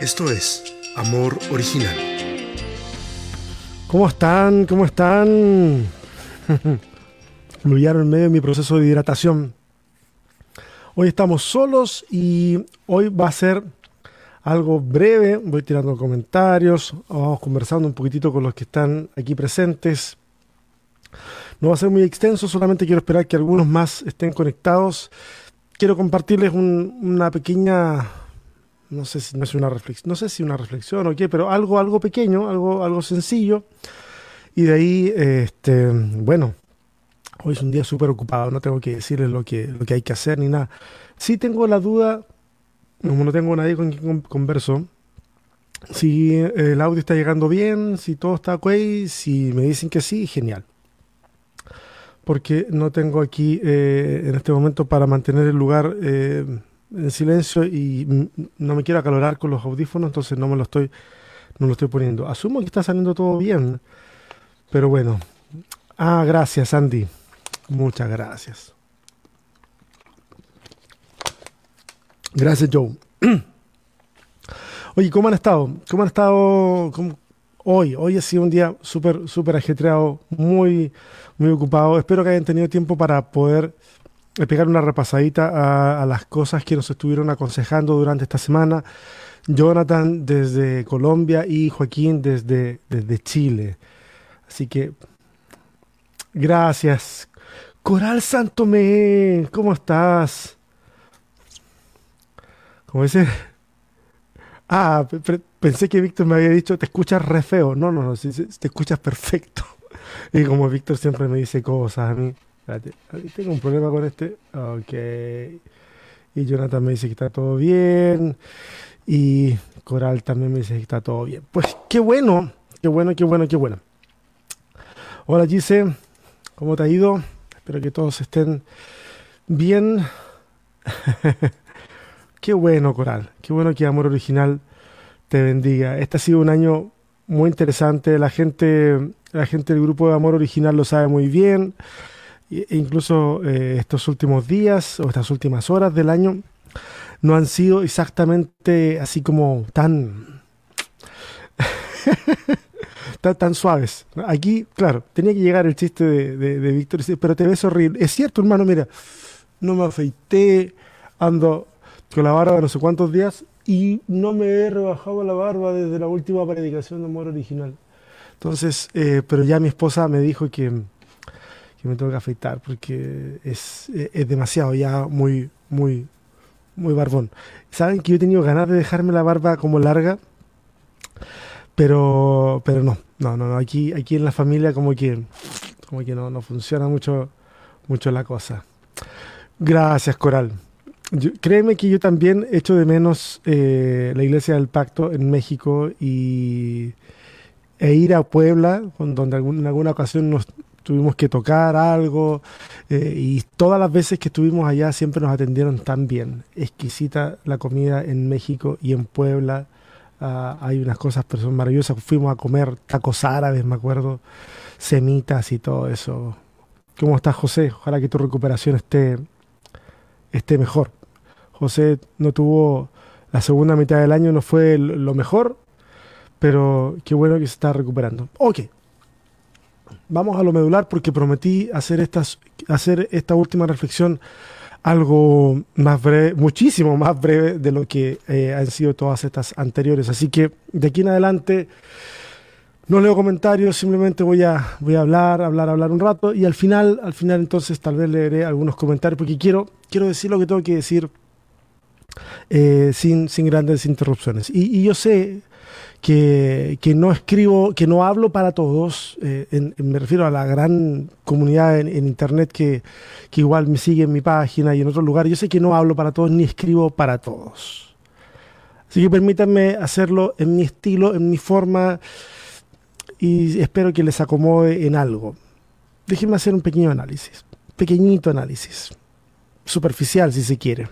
Esto es Amor Original. ¿Cómo están? ¿Cómo están? Me en medio de mi proceso de hidratación. Hoy estamos solos y hoy va a ser algo breve. Voy tirando comentarios, vamos conversando un poquitito con los que están aquí presentes. No va a ser muy extenso, solamente quiero esperar que algunos más estén conectados. Quiero compartirles una pequeña, no sé si no es una reflexión, no sé si una reflexión o qué, pero algo, algo pequeño, algo, algo sencillo. Y de ahí, este, bueno, hoy es un día súper ocupado, no tengo que decirles lo que, lo que hay que hacer ni nada. Sí tengo la duda, como no tengo nadie con quien converso, si el audio está llegando bien, si todo está ok, si me dicen que sí, genial porque no tengo aquí eh, en este momento para mantener el lugar eh, en silencio y no me quiero acalorar con los audífonos, entonces no me lo estoy, no lo estoy poniendo. Asumo que está saliendo todo bien, pero bueno. Ah, gracias, Andy. Muchas gracias. Gracias, Joe. Oye, ¿cómo han estado? ¿Cómo han estado? Hoy, hoy ha sido un día súper, súper ajetreado, muy, muy ocupado. Espero que hayan tenido tiempo para poder pegar una repasadita a, las cosas que nos estuvieron aconsejando durante esta semana. Jonathan desde Colombia y Joaquín desde, desde Chile. Así que, gracias. Coral Santomé, ¿cómo estás? ¿Cómo dice? Ah, pensé que Víctor me había dicho, te escuchas re feo. No, no, no, te escuchas perfecto. Y como Víctor siempre me dice cosas a mí, tengo un problema con este. Ok. Y Jonathan me dice que está todo bien. Y Coral también me dice que está todo bien. Pues qué bueno, qué bueno, qué bueno, qué bueno. Hola Gise, ¿cómo te ha ido? Espero que todos estén bien. Qué bueno, Coral. Qué bueno que Amor Original te bendiga. Este ha sido un año muy interesante. La gente, la gente del grupo de Amor Original lo sabe muy bien. E incluso eh, estos últimos días o estas últimas horas del año no han sido exactamente así como tan tan, suaves. Aquí, claro, tenía que llegar el chiste de, Víctor, pero te ves horrible. Es cierto, hermano, mira, no me afeité, ando con la barba no sé cuántos días y no me he rebajado la barba desde la última predicación de amor original. Entonces, eh, pero ya mi esposa me dijo que, que me tengo que afeitar porque es, eh, es, demasiado, ya muy, muy, muy barbón. Saben que yo he tenido ganas de dejarme la barba como larga, pero, pero no, no, no, aquí, aquí en la familia como que, como que no, no funciona mucho, mucho la cosa. Gracias, Coral créeme que yo también echo de menos eh, la Iglesia del Pacto en México y, e ir a Puebla, donde en alguna ocasión nos tuvimos que tocar algo eh, y todas las veces que estuvimos allá siempre nos atendieron tan bien. Exquisita la comida en México y en Puebla. Ah, hay unas cosas pero son maravillosas. Fuimos a comer tacos árabes, me acuerdo, semitas y todo eso. ¿Cómo estás, José? Ojalá que tu recuperación esté, esté mejor. José no tuvo la segunda mitad del año, no fue lo mejor, pero qué bueno que se está recuperando. Ok, vamos a lo medular porque prometí hacer, estas, hacer esta última reflexión algo más breve, muchísimo más breve de lo que eh, han sido todas estas anteriores. Así que de aquí en adelante no leo comentarios, simplemente voy a, voy a hablar, hablar, hablar un rato y al final, al final entonces tal vez leeré algunos comentarios porque quiero, quiero decir lo que tengo que decir eh, sin, sin grandes interrupciones. Y, yo sé que, no escribo, que no hablo para todos, eh, me refiero a la gran comunidad en, Internet que, que, igual me sigue en mi página y en otros lugares, yo sé que no hablo para todos ni escribo para todos. Así que permítanme hacerlo en mi estilo, en mi forma y espero que les acomode en algo. Déjenme hacer un pequeño análisis, pequeñito análisis, superficial si se quiere.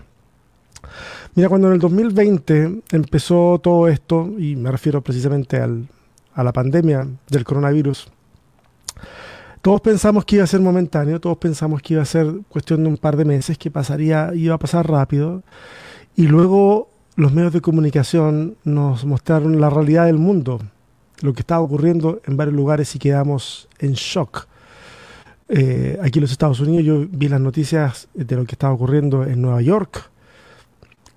Mira, cuando en el 2020 empezó todo esto, y me refiero precisamente al, a la pandemia del coronavirus, todos pensamos que iba a ser momentáneo, todos pensamos que iba a ser cuestión de un par de meses, que pasaría, iba a pasar rápido, y luego los medios de comunicación nos mostraron la realidad del mundo, lo que estaba ocurriendo en varios lugares y quedamos en shock. Eh, aquí en los Estados Unidos yo vi las noticias de lo que estaba ocurriendo en Nueva York.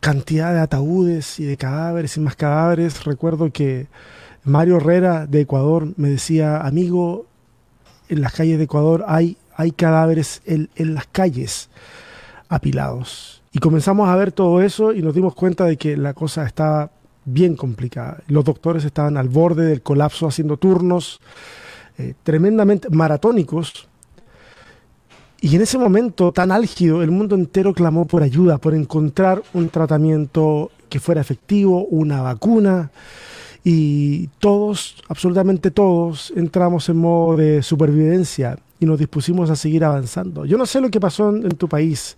Cantidad de ataúdes y de cadáveres y más cadáveres. Recuerdo que Mario Herrera de Ecuador me decía, amigo, en las calles de Ecuador hay, hay cadáveres en, en las calles apilados. Y comenzamos a ver todo eso y nos dimos cuenta de que la cosa estaba bien complicada. Los doctores estaban al borde del colapso haciendo turnos eh, tremendamente maratónicos. Y en ese momento tan álgido, el mundo entero clamó por ayuda, por encontrar un tratamiento que fuera efectivo, una vacuna. Y todos, absolutamente todos, entramos en modo de supervivencia y nos dispusimos a seguir avanzando. Yo no sé lo que pasó en, tu país,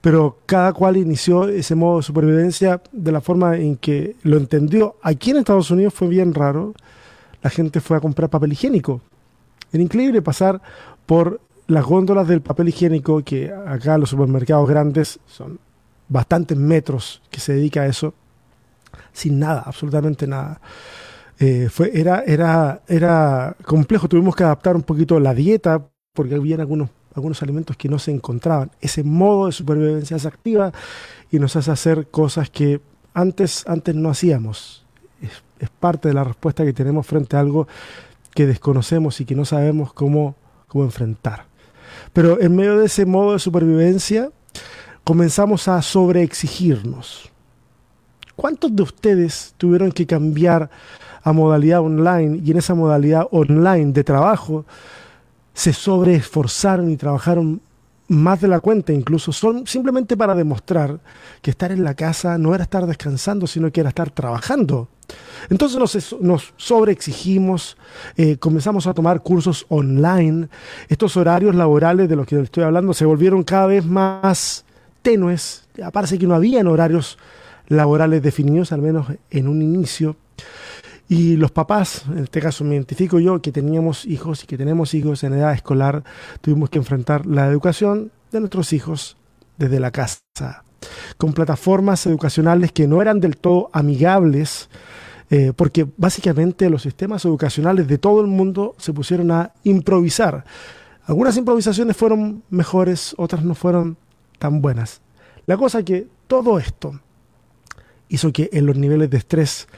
pero cada cual inició ese modo de supervivencia de la forma en que lo entendió. Aquí en Estados Unidos fue bien raro. La gente fue a comprar papel higiénico. Era increíble pasar por las góndolas del papel higiénico, que acá los supermercados grandes son bastantes metros que se dedica a eso, sin nada, absolutamente nada. Eh, fue, era, era, era complejo, tuvimos que adaptar un poquito la dieta porque había algunos, algunos alimentos que no se encontraban. Ese modo de supervivencia se activa y nos hace hacer cosas que antes, antes no hacíamos. Es, es parte de la respuesta que tenemos frente a algo que desconocemos y que no sabemos cómo, cómo enfrentar. Pero en medio de ese modo de supervivencia comenzamos a sobreexigirnos. ¿Cuántos de ustedes tuvieron que cambiar a modalidad online y en esa modalidad online de trabajo se sobreesforzaron y trabajaron más de la cuenta incluso, son simplemente para demostrar que estar en la casa no era estar descansando, sino que era estar trabajando. Entonces nos, nos sobreexigimos, eh, comenzamos a tomar cursos online, estos horarios laborales de los que estoy hablando se volvieron cada vez más tenues, parece que no habían horarios laborales definidos, al menos en un inicio. Y los papás, en este caso me identifico yo, que teníamos hijos y que tenemos hijos en edad escolar, tuvimos que enfrentar la educación de nuestros hijos desde la casa, con plataformas educacionales que no eran del todo amigables, eh, porque básicamente los sistemas educacionales de todo el mundo se pusieron a improvisar. Algunas improvisaciones fueron mejores, otras no fueron tan buenas. La cosa que todo esto hizo que en los niveles de estrés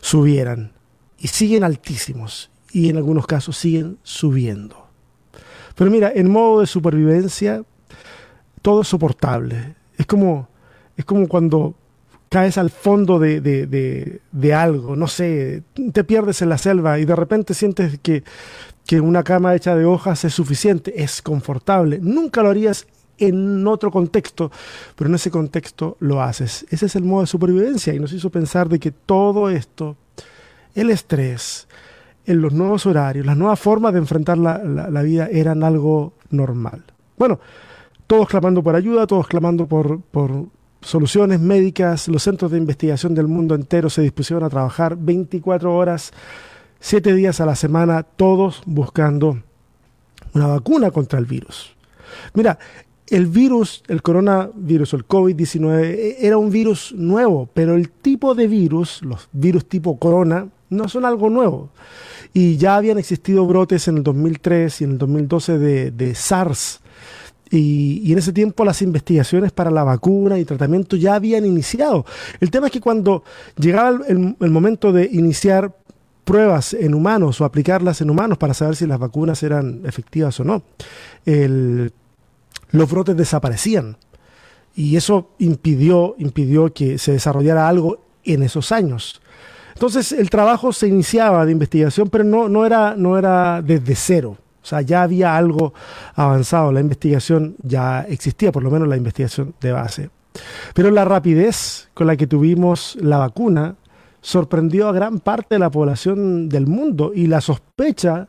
subieran y siguen altísimos y en algunos casos siguen subiendo. Pero mira, en modo de supervivencia todo es soportable. Es como, es como cuando caes al fondo de, de, de, algo, no sé, te pierdes en la selva y de repente sientes que, que una cama hecha de hojas es suficiente, es confortable. Nunca lo harías en otro contexto, pero en ese contexto lo haces. Ese es el modo de supervivencia y nos hizo pensar de que todo esto, el estrés, en los nuevos horarios, las nuevas formas de enfrentar la, la, vida eran algo normal. Bueno, todos clamando por ayuda, todos clamando por, por soluciones médicas, los centros de investigación del mundo entero se dispusieron a trabajar 24 horas, 7 días a la semana, todos buscando una vacuna contra el virus. Mira, el virus, el coronavirus, el COVID-19, e, era un virus nuevo, pero el tipo de virus, los virus tipo corona, no son algo nuevo. Y ya habían existido brotes en el 2003 y en el 2012 de, SARS. Y, en ese tiempo las investigaciones para la vacuna y tratamiento ya habían iniciado. El tema es que cuando llegaba el, el momento de iniciar pruebas en humanos o aplicarlas en humanos para saber si las vacunas eran efectivas o no, el los brotes desaparecían. Y eso impidió, impidió que se desarrollara algo en esos años. Entonces el trabajo se iniciaba de investigación, pero no, no, era, no era desde cero. O sea, ya había algo avanzado, la investigación ya existía, por lo menos la investigación de base. Pero la rapidez con la que tuvimos la vacuna sorprendió a gran parte de la población del mundo y la sospecha,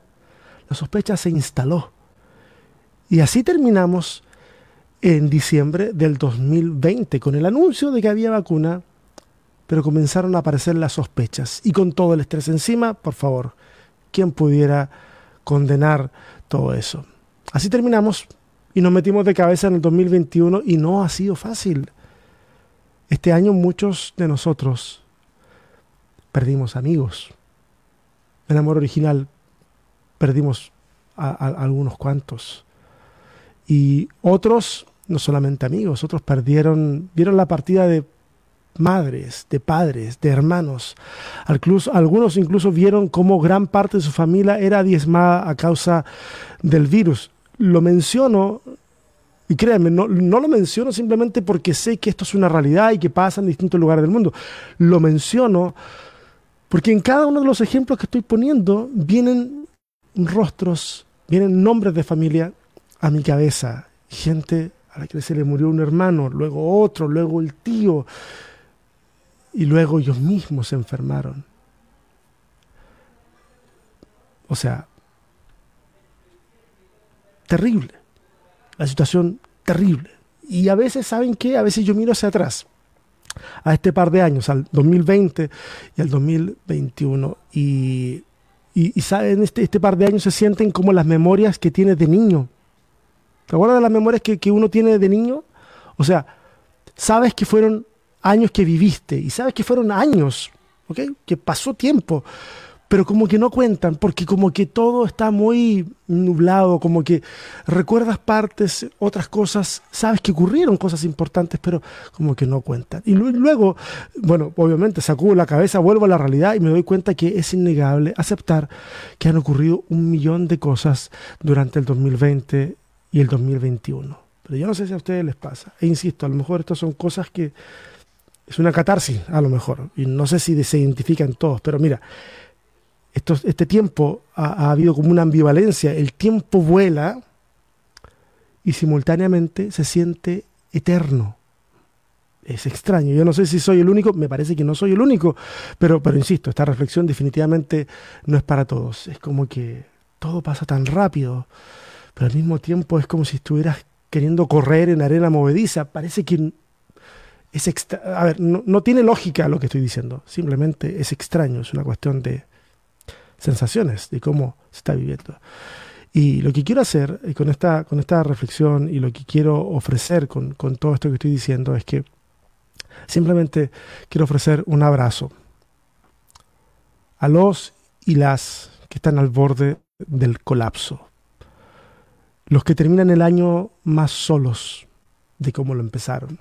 la sospecha se instaló. Y así terminamos en diciembre del 2020 con el anuncio de que había vacuna, pero comenzaron a aparecer las sospechas. Y con todo el estrés encima, por favor, ¿quién pudiera condenar todo eso? Así terminamos y nos metimos de cabeza en el 2021 y no ha sido fácil. Este año muchos de nosotros perdimos amigos. En amor original perdimos a, algunos cuantos. Y otros, no solamente amigos, otros perdieron, vieron la partida de madres, de padres, de hermanos. algunos incluso vieron cómo gran parte de su familia era diezmada a causa del virus. Lo menciono, y créanme, no, no, lo menciono simplemente porque sé que esto es una realidad y que pasa en distintos lugares del mundo. Lo menciono porque en cada uno de los ejemplos que estoy poniendo vienen rostros, vienen nombres de familia a mi cabeza. Gente a la que se le murió un hermano, luego otro, luego el tío, y luego ellos mismos se enfermaron. O sea, terrible. La situación terrible. Y a veces, ¿saben qué? A veces yo miro hacia atrás, a este par de años, al 2020 y al 2021, y, y, saben, este, este par de años se sienten como las memorias que tienes de niño. ¿Te acuerdas de las memorias que, que uno tiene de niño? O sea, sabes que fueron años que viviste y sabes que fueron años, ¿ok? Que pasó tiempo, pero como que no cuentan, porque como que todo está muy nublado, como que recuerdas partes, otras cosas, sabes que ocurrieron cosas importantes, pero como que no cuentan. Y luego, bueno, obviamente sacudo la cabeza, vuelvo a la realidad y me doy cuenta que es innegable aceptar que han ocurrido un millón de cosas durante el 2020 y el 2021. Pero yo no sé si a ustedes les pasa. E insisto, a lo mejor estas son cosas que es una catarsis, a lo mejor. Y no sé si se identifican todos, pero mira, este tiempo ha, habido como una ambivalencia. El tiempo vuela y simultáneamente se siente eterno. Es extraño. Yo no sé si soy el único, me parece que no soy el único, pero, pero insisto, esta reflexión definitivamente no es para todos. Es como que todo pasa tan rápido, pero al mismo tiempo es como si estuvieras queriendo correr en arena movediza. Parece que es a ver, no, tiene lógica lo que estoy diciendo, simplemente es extraño, es una cuestión de sensaciones, de cómo se está viviendo. Y lo que quiero hacer eh, con esta, con esta reflexión y lo que quiero ofrecer con, con todo esto que estoy diciendo es que simplemente quiero ofrecer un abrazo a los y las que están al borde del colapso, los que terminan el año más solos de cómo lo empezaron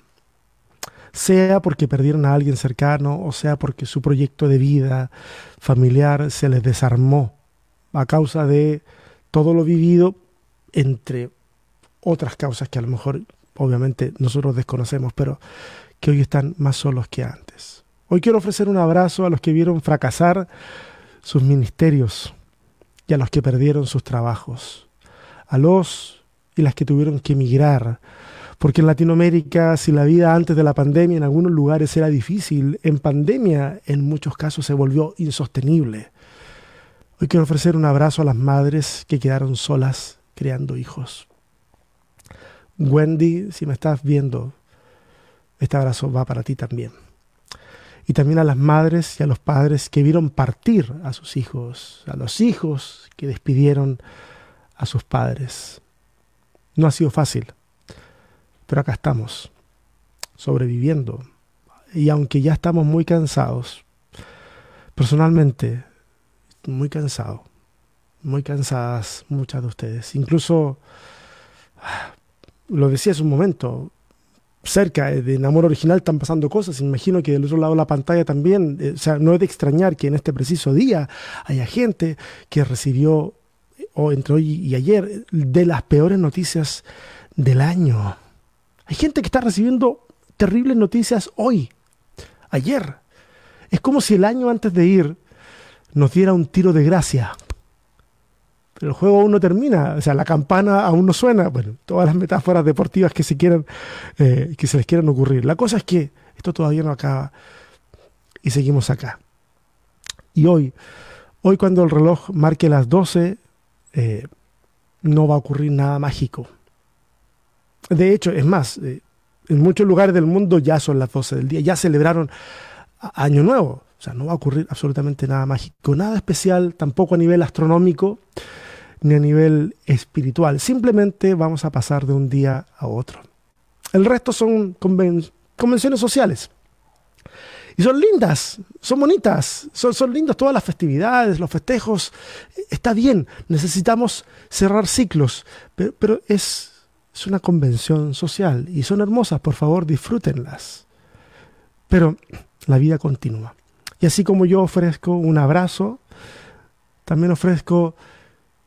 sea porque perdieron a alguien cercano o sea porque su proyecto de vida familiar se les desarmó a causa de todo lo vivido entre otras causas que a lo mejor obviamente nosotros desconocemos, pero que hoy están más solos que antes. Hoy quiero ofrecer un abrazo a los que vieron fracasar sus ministerios y a los que perdieron sus trabajos, a los y las que tuvieron que emigrar porque en Latinoamérica, si la vida antes de la pandemia en algunos lugares era difícil, en pandemia en muchos casos se volvió insostenible. Hoy quiero ofrecer un abrazo a las madres que quedaron solas creando hijos. Wendy, si me estás viendo, este abrazo va para ti también. Y también a las madres y a los padres que vieron partir a sus hijos, a los hijos que despidieron a sus padres. No ha sido fácil. Pero acá estamos, sobreviviendo. Y aunque ya estamos muy cansados, personalmente, muy cansado, muy cansadas muchas de ustedes. Incluso, lo decía hace un momento, cerca de Enamor Original están pasando cosas. Imagino que del otro lado de la pantalla también, eh, o sea, no es de extrañar que en este preciso día haya gente que recibió, o entre hoy y ayer, de las peores noticias del año. Hay gente que está recibiendo terribles noticias hoy, ayer. Es como si el año antes de ir nos diera un tiro de gracia. Pero el juego aún no termina, o sea, la campana aún no suena. Bueno, todas las metáforas deportivas que se quieran, eh, que se les quieran ocurrir. La cosa es que esto todavía no acaba y seguimos acá. Y hoy, hoy cuando el reloj marque las 12, eh, no va a ocurrir nada mágico. De hecho, es más, eh, en muchos lugares del mundo ya son las 12 del día, ya celebraron Año Nuevo. O sea, no va a ocurrir absolutamente nada mágico, nada especial, tampoco a nivel astronómico ni a nivel espiritual. Simplemente vamos a pasar de un día a otro. El resto son convenciones sociales. Y son lindas, son bonitas, son, son lindas todas las festividades, los festejos. Está bien, necesitamos cerrar ciclos, pero, pero es, es una convención social y son hermosas, por favor, disfrútenlas. Pero la vida continúa. Y así como yo ofrezco un abrazo, también ofrezco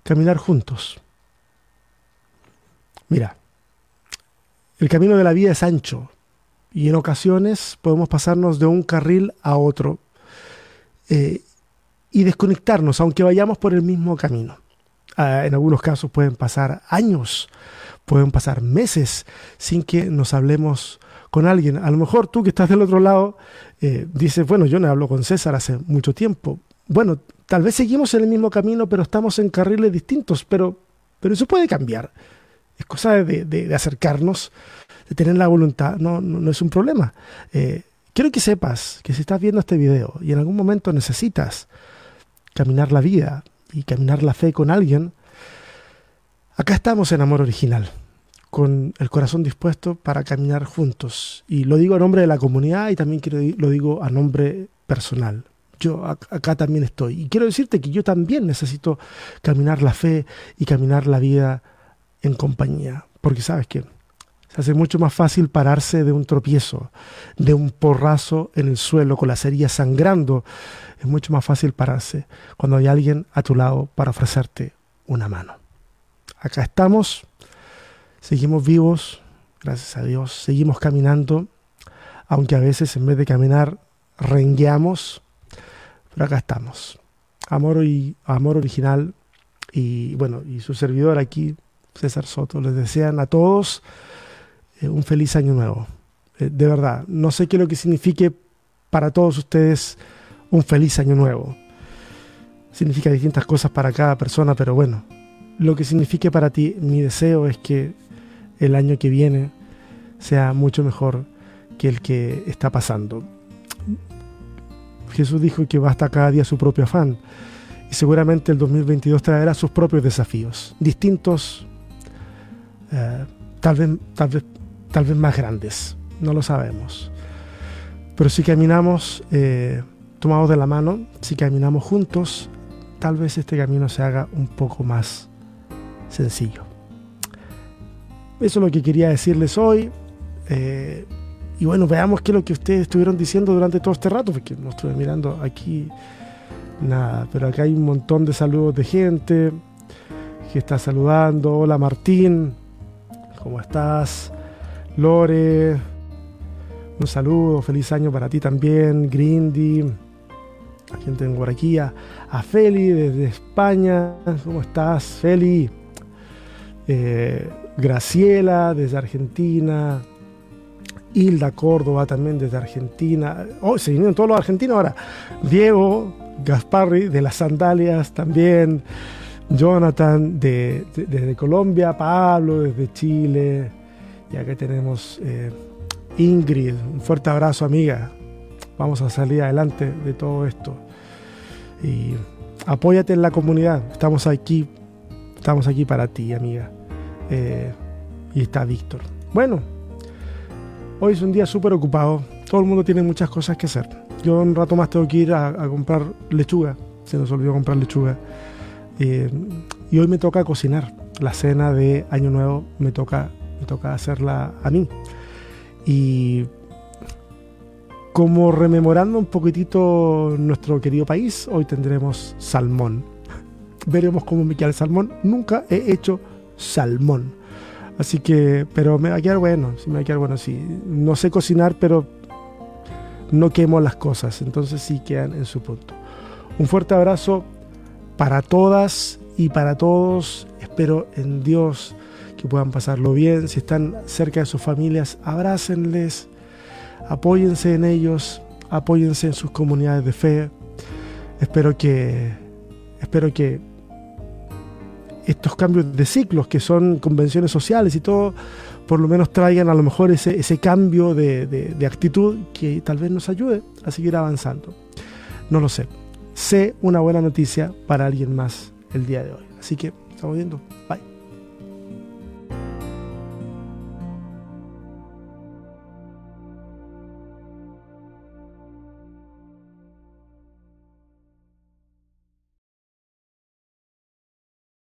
caminar juntos. Mira, el camino de la vida es ancho y en ocasiones podemos pasarnos de un carril a otro eh, y desconectarnos, aunque vayamos por el mismo camino. Ah, en algunos casos pueden pasar años, pueden pasar meses sin que nos hablemos con alguien. A lo mejor tú que estás del otro lado eh, dices, bueno, yo no hablo con César hace mucho tiempo. Bueno, tal vez seguimos en el mismo camino, pero estamos en carriles distintos, pero, pero eso puede cambiar. Es cosa de, acercarnos, de tener la voluntad, no, no, es un problema. Eh, quiero que sepas que si estás viendo este video y en algún momento necesitas caminar la vida y caminar la fe con alguien, acá estamos en Amor Original, con el corazón dispuesto para caminar juntos. Y lo digo a nombre de la comunidad y también lo digo a nombre personal yo acá también estoy. Y quiero decirte que yo también necesito caminar la fe y caminar la vida en compañía. Porque sabes que se hace mucho más fácil pararse de un tropiezo, de un porrazo en el suelo con la cerilla sangrando. Es mucho más fácil pararse cuando hay alguien a tu lado para ofrecerte una mano. Acá estamos, seguimos vivos, gracias a Dios, seguimos caminando, aunque a veces en vez de caminar rengueamos, pero acá estamos. Amor y amor original y bueno, y su servidor aquí, César Soto, les desean a todos eh, un feliz año nuevo. Eh, de verdad, no sé qué es lo que signifique para todos ustedes un feliz año nuevo. Significa distintas cosas para cada persona, pero bueno, lo que signifique para ti, mi deseo es que el año que viene sea mucho mejor que el que está pasando. Jesús dijo que basta cada día su propio afán. Y seguramente el 2022 traerá sus propios desafíos, distintos, eh, tal, vez, tal, vez, tal vez más grandes, no lo sabemos. Pero si caminamos eh, tomados de la mano, si caminamos juntos, tal vez este camino se haga un poco más sencillo. Eso es lo que quería decirles hoy. Eh, y bueno, veamos qué es lo que ustedes estuvieron diciendo durante todo este rato, porque no estuve mirando aquí nada, pero acá hay un montón de saludos de gente que está saludando. Hola Martín, ¿cómo estás? Lore, un saludo, feliz año para ti también. Grindy, a quien tengo por aquí, a, Feli desde España, ¿cómo estás? Feli, eh, Graciela desde Argentina. Hilda Córdoba también desde Argentina. Oh, se vinieron todos los argentinos ahora. Diego Gasparri de las sandalias también. Jonathan de, desde Colombia. Pablo desde Chile. Y acá tenemos eh, Ingrid. Un fuerte abrazo, amiga. Vamos a salir adelante de todo esto. Y apóyate en la comunidad. Estamos aquí. Estamos aquí para ti, amiga. Eh, y está Víctor. Bueno, Hoy es un día súper ocupado, todo el mundo tiene muchas cosas que hacer. Yo un rato más tengo que ir a, comprar lechuga, se nos olvidó comprar lechuga. Eh, y hoy me toca cocinar. La cena de Año Nuevo me toca, me toca hacerla a mí. Y como rememorando un poquitito nuestro querido país, hoy tendremos salmón. Veremos cómo me queda el salmón. Nunca he hecho salmón. Así que, pero me va a quedar bueno, sí me va a quedar bueno, sí. No sé cocinar, pero no quemo las cosas, entonces sí quedan en su punto. Un fuerte abrazo para todas y para todos. Espero en Dios que puedan pasarlo bien. Si están cerca de sus familias, abrácenles, apóyense en ellos, apóyense en sus comunidades de fe. Espero que, espero que estos cambios de ciclos que son convenciones sociales y todo, por lo menos traigan a lo mejor ese, ese cambio de, de actitud que tal vez nos ayude a seguir avanzando. No lo sé. Sé una buena noticia para alguien más el día de hoy. Así que estamos viendo.